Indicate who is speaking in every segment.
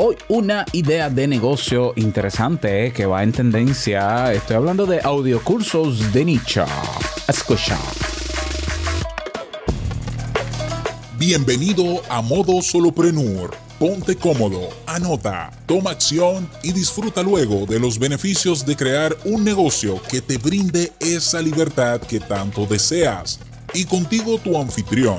Speaker 1: Hoy una idea de negocio interesante que va en tendencia. Estoy hablando de audiocursos de nicho. Escucha.
Speaker 2: Bienvenido a Modo Soloprenur. Ponte cómodo, anota, toma acción y disfruta luego de los beneficios de crear un negocio que te brinde esa libertad que tanto deseas. Y contigo tu anfitrión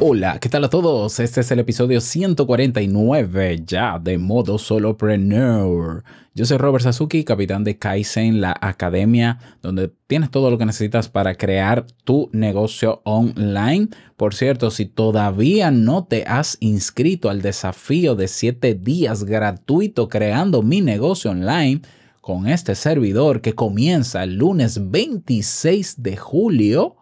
Speaker 1: Hola, ¿qué tal a todos? Este es el episodio 149 ya de modo solopreneur. Yo soy Robert Sasuki, capitán de Kaizen, la academia donde tienes todo lo que necesitas para crear tu negocio online. Por cierto, si todavía no te has inscrito al desafío de 7 días gratuito creando mi negocio online, con este servidor que comienza el lunes 26 de julio,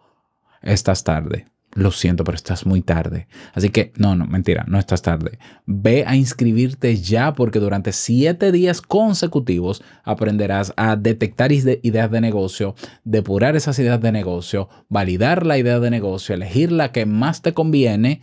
Speaker 1: estás tarde lo siento, pero estás muy tarde. Así que, no, no, mentira, no estás tarde. Ve a inscribirte ya porque durante siete días consecutivos aprenderás a detectar ideas de negocio, depurar esas ideas de negocio, validar la idea de negocio, elegir la que más te conviene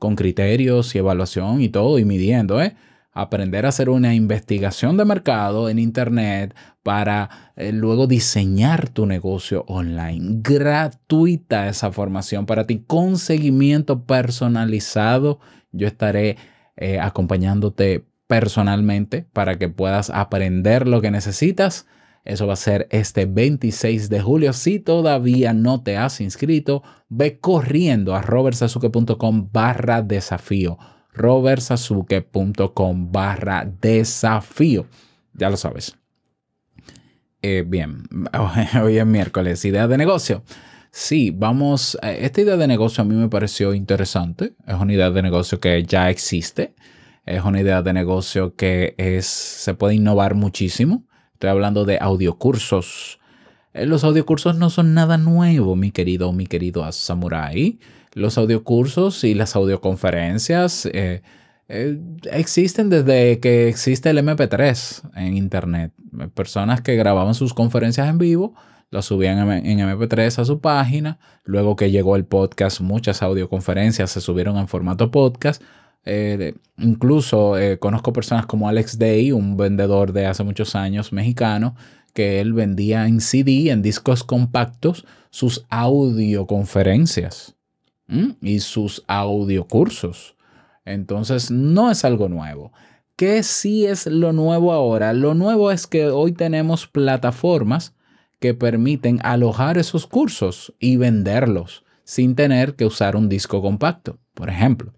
Speaker 1: con criterios y evaluación y todo y midiendo, ¿eh? Aprender a hacer una investigación de mercado en Internet para eh, luego diseñar tu negocio online. Gratuita esa formación para ti con seguimiento personalizado. Yo estaré eh, acompañándote personalmente para que puedas aprender lo que necesitas. Eso va a ser este 26 de julio. Si todavía no te has inscrito, ve corriendo a robertsazuke.com barra desafío robertsasuke.com barra desafío. Ya lo sabes. Eh, bien, hoy es miércoles, idea de negocio. Sí, vamos, eh, esta idea de negocio a mí me pareció interesante. Es una idea de negocio que ya existe. Es una idea de negocio que es, se puede innovar muchísimo. Estoy hablando de audiocursos. Eh, los audiocursos no son nada nuevo, mi querido, mi querido Samurai los audiocursos y las audioconferencias eh, eh, existen desde que existe el MP3 en Internet. Personas que grababan sus conferencias en vivo, las subían en MP3 a su página. Luego que llegó el podcast, muchas audioconferencias se subieron en formato podcast. Eh, incluso conozco personas como Alex Day, un vendedor de hace muchos años mexicano, que él vendía en CD, en discos compactos, sus audioconferencias y sus audiocursos. Entonces, no es algo nuevo. ¿Qué sí es lo nuevo ahora? Lo nuevo es que hoy tenemos plataformas que permiten alojar esos cursos y venderlos sin tener que usar un disco compacto, por ejemplo.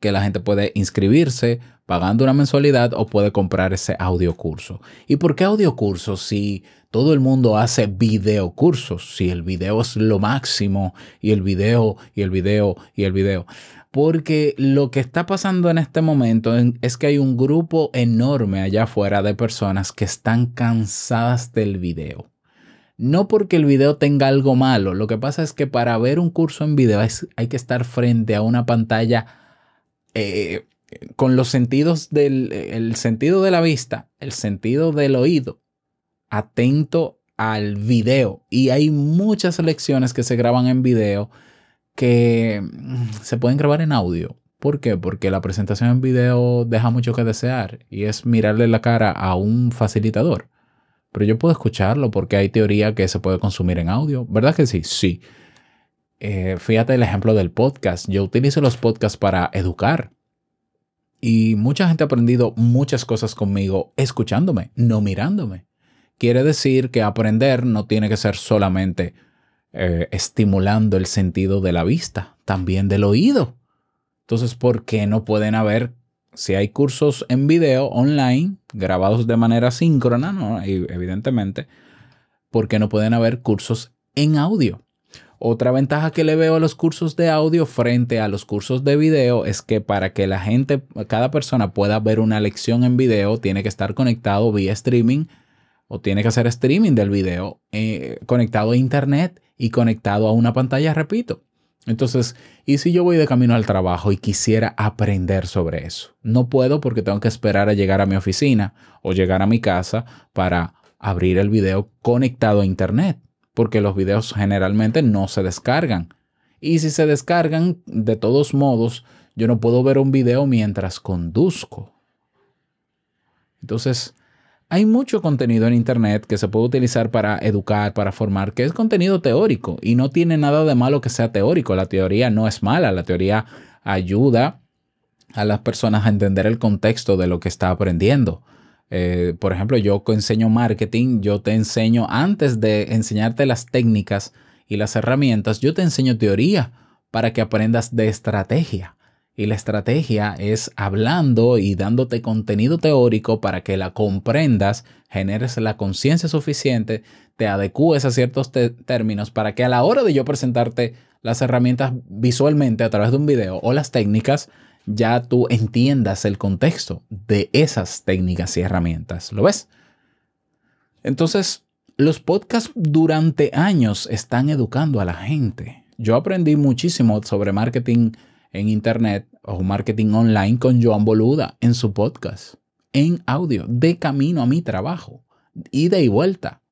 Speaker 1: Que la gente puede inscribirse pagando una mensualidad o puede comprar ese audiocurso. ¿Y por qué audiocurso si todo el mundo hace videocursos? Si el video es lo máximo y el video y el video y el video. Porque lo que está pasando en este momento es que hay un grupo enorme allá afuera de personas que están cansadas del video. No porque el video tenga algo malo, lo que pasa es que para ver un curso en video hay que estar frente a una pantalla eh, con los sentidos del el sentido de la vista, el sentido del oído, atento al video. Y hay muchas lecciones que se graban en video que mm, se pueden grabar en audio. ¿Por qué? Porque la presentación en video deja mucho que desear y es mirarle la cara a un facilitador. Pero yo puedo escucharlo porque hay teoría que se puede consumir en audio. ¿Verdad que sí? Sí. Eh, fíjate el ejemplo del podcast. Yo utilizo los podcasts para educar y mucha gente ha aprendido muchas cosas conmigo escuchándome, no mirándome. Quiere decir que aprender no tiene que ser solamente eh, estimulando el sentido de la vista, también del oído. Entonces, ¿por qué no pueden haber, si hay cursos en video online, grabados de manera síncrona, ¿no? evidentemente, ¿por qué no pueden haber cursos en audio? Otra ventaja que le veo a los cursos de audio frente a los cursos de video es que para que la gente, cada persona pueda ver una lección en video, tiene que estar conectado vía streaming o tiene que hacer streaming del video eh, conectado a internet y conectado a una pantalla, repito. Entonces, ¿y si yo voy de camino al trabajo y quisiera aprender sobre eso? No puedo porque tengo que esperar a llegar a mi oficina o llegar a mi casa para abrir el video conectado a Internet, porque los videos generalmente no se descargan. Y si se descargan, de todos modos, yo no puedo ver un video mientras conduzco. Entonces, hay mucho contenido en Internet que se puede utilizar para educar, para formar, que es contenido teórico y no tiene nada de malo que sea teórico. La teoría no es mala, la teoría ayuda a las personas a entender el contexto de lo que está aprendiendo. Eh, por ejemplo, yo enseño marketing, yo te enseño, antes de enseñarte las técnicas y las herramientas, yo te enseño teoría para que aprendas de estrategia. Y la estrategia es hablando y dándote contenido teórico para que la comprendas, generes la conciencia suficiente, te adecues a ciertos términos para que a la hora de yo presentarte las herramientas visualmente a través de un video o las técnicas, ya tú entiendas el contexto de esas técnicas y herramientas. ¿Lo ves? Entonces, los podcasts durante años están educando a la gente. Yo aprendí muchísimo sobre marketing en Internet o marketing online con Joan Boluda en su podcast, en audio, de camino a mi trabajo, ida y vuelta.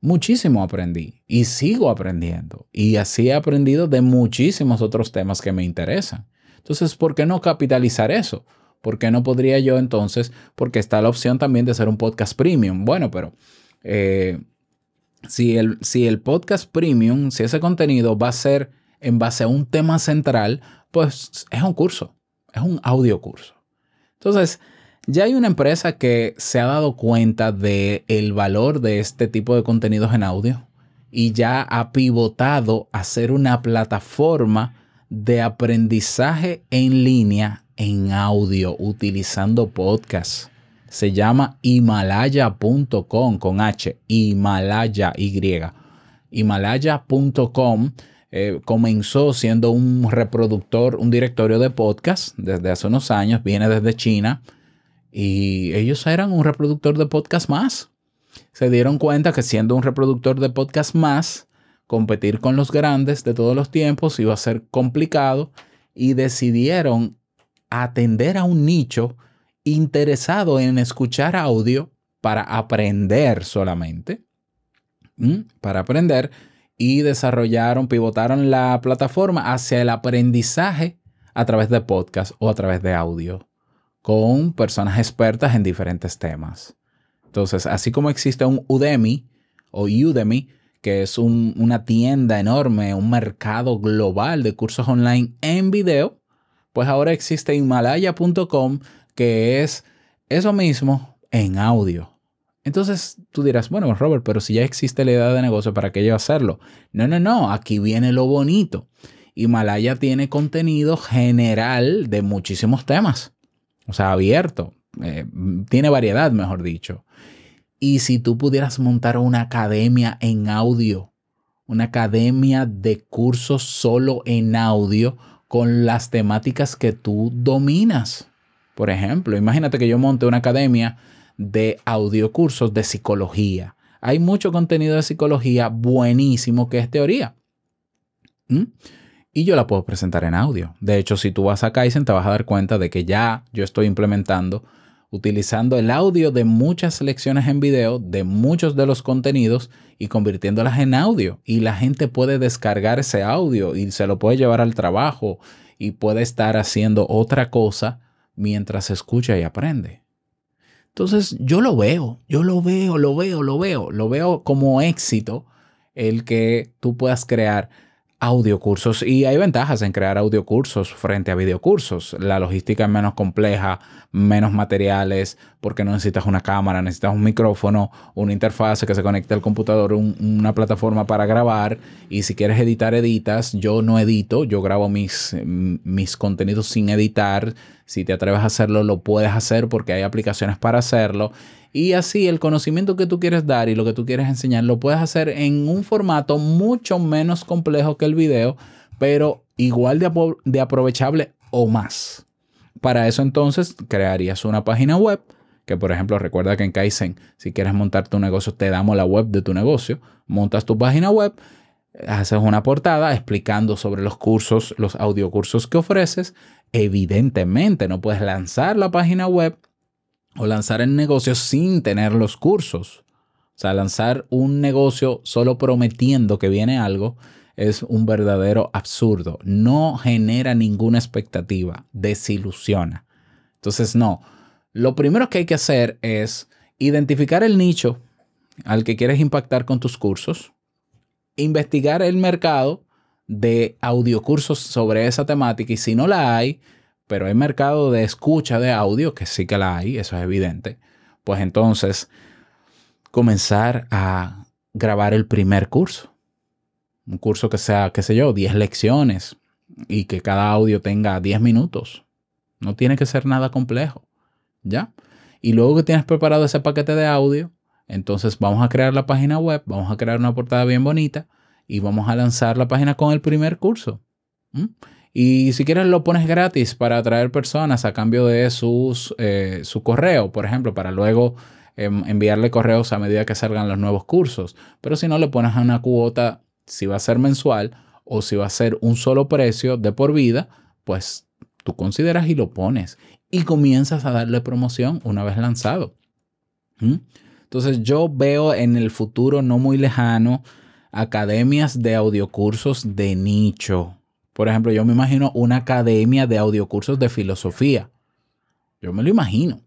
Speaker 1: Muchísimo aprendí y sigo aprendiendo. Y así he aprendido de muchísimos otros temas que me interesan. Entonces, ¿por qué no capitalizar eso? ¿Por qué no podría yo entonces? Porque está la opción también de hacer un podcast premium. Bueno, pero eh, si, el, si el podcast premium, si ese contenido va a ser en base a un tema central, pues es un curso, es un audio curso. Entonces, ya hay una empresa que se ha dado cuenta del el valor de este tipo de contenidos en audio y ya ha pivotado a ser una plataforma de aprendizaje en línea en audio utilizando podcast. Se llama himalaya.com con H, Himalaya Y. Himalaya.com eh, comenzó siendo un reproductor, un directorio de podcast desde hace unos años, viene desde China y ellos eran un reproductor de podcast más. Se dieron cuenta que siendo un reproductor de podcast más, competir con los grandes de todos los tiempos iba a ser complicado y decidieron atender a un nicho interesado en escuchar audio para aprender solamente, para aprender y desarrollaron, pivotaron la plataforma hacia el aprendizaje a través de podcast o a través de audio con personas expertas en diferentes temas. Entonces, así como existe un Udemy o Udemy, que es una tienda enorme, un mercado global de cursos online en video, pues ahora existe Himalaya.com, que es eso mismo en audio. Entonces tú dirás, bueno, Robert, pero si ya existe la idea de negocio, ¿para qué yo hacerlo? No, no, no, aquí viene lo bonito. Himalaya tiene contenido general de muchísimos temas, o sea, abierto, eh, tiene variedad, mejor dicho. Y si tú pudieras montar una academia en audio, una academia de cursos solo en audio con las temáticas que tú dominas. Por ejemplo, imagínate que yo monte una academia de audiocursos de psicología. Hay mucho contenido de psicología buenísimo que es teoría. ¿Mm? Y yo la puedo presentar en audio. De hecho, si tú vas a Kaizen, te vas a dar cuenta de que ya yo estoy implementando, utilizando el audio de muchas lecciones en video, de muchos de los contenidos y convirtiéndolas en audio. Y la gente puede descargar ese audio y se lo puede llevar al trabajo y puede estar haciendo otra cosa mientras escucha y aprende. Entonces yo lo veo, yo lo veo, lo veo, lo veo, lo veo como éxito el que tú puedas crear audiocursos y hay ventajas en crear audiocursos frente a videocursos. La logística es menos compleja, menos materiales, porque no necesitas una cámara, necesitas un micrófono, una interfaz que se conecte al computador, una plataforma para grabar y si quieres editar, editas. Yo no edito, yo grabo mis, mis contenidos sin editar. Si te atreves a hacerlo, lo puedes hacer porque hay aplicaciones para hacerlo. Y así el conocimiento que tú quieres dar y lo que tú quieres enseñar lo puedes hacer en un formato mucho menos complejo que el video, pero igual de, de aprovechable o más. Para eso entonces crearías una página web, que por ejemplo recuerda que en Kaizen, si quieres montar tu negocio, te damos la web de tu negocio, montas tu página web, haces una portada explicando sobre los cursos, los audiocursos que ofreces. Evidentemente, no puedes lanzar la página web o lanzar el negocio sin tener los cursos. O sea, lanzar un negocio solo prometiendo que viene algo es un verdadero absurdo. No genera ninguna expectativa, desilusiona. Entonces, no. Lo primero que hay que hacer es identificar el nicho al que quieres impactar con tus cursos, investigar el mercado de audiocursos sobre esa temática y si no la hay, pero hay mercado de escucha de audio, que sí que la hay, eso es evidente, pues entonces comenzar a grabar el primer curso. Un curso que sea, qué sé yo, 10 lecciones y que cada audio tenga 10 minutos. No tiene que ser nada complejo, ¿ya? Y luego que tienes preparado ese paquete de audio, entonces vamos a crear la página web, vamos a crear una portada bien bonita y vamos a lanzar la página con el primer curso. Y si quieres lo pones gratis para atraer personas a cambio de sus, eh, su correo, por ejemplo, para luego em, enviarle correos a medida que salgan los nuevos cursos. Pero si no, le pones una cuota, si va a ser mensual o si va a ser un solo precio de por vida, pues tú consideras y lo pones y comienzas a darle promoción una vez lanzado. Entonces yo veo en el futuro no muy lejano academias de audiocursos de nicho. Por ejemplo, yo me imagino una academia de audiocursos de filosofía. Yo me lo imagino.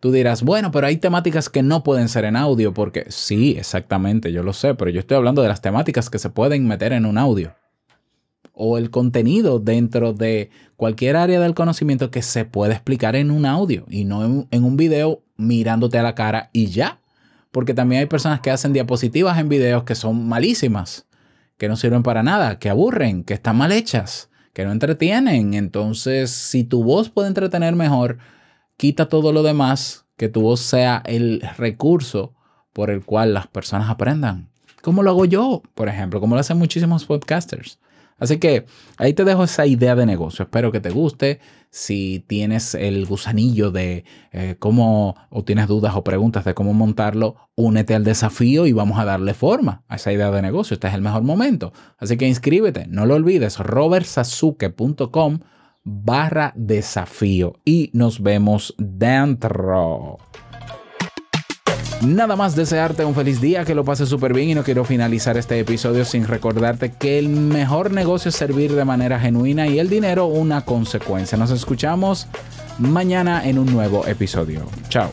Speaker 1: Tú dirás, bueno, pero hay temáticas que no pueden ser en audio, porque sí, exactamente, yo lo sé, pero yo estoy hablando de las temáticas que se pueden meter en un audio. O el contenido dentro de cualquier área del conocimiento que se puede explicar en un audio y no en un video mirándote a la cara y ya. Porque también hay personas que hacen diapositivas en videos que son malísimas, que no sirven para nada, que aburren, que están mal hechas, que no entretienen. Entonces, si tu voz puede entretener mejor, quita todo lo demás, que tu voz sea el recurso por el cual las personas aprendan. Como lo hago yo, por ejemplo, como lo hacen muchísimos podcasters. Así que ahí te dejo esa idea de negocio. Espero que te guste. Si tienes el gusanillo de eh, cómo, o tienes dudas o preguntas de cómo montarlo, únete al desafío y vamos a darle forma a esa idea de negocio. Este es el mejor momento. Así que inscríbete, no lo olvides, robertsazuke.com barra desafío y nos vemos dentro. Nada más desearte un feliz día, que lo pases súper bien y no quiero finalizar este episodio sin recordarte que el mejor negocio es servir de manera genuina y el dinero una consecuencia. Nos escuchamos mañana en un nuevo episodio. Chao.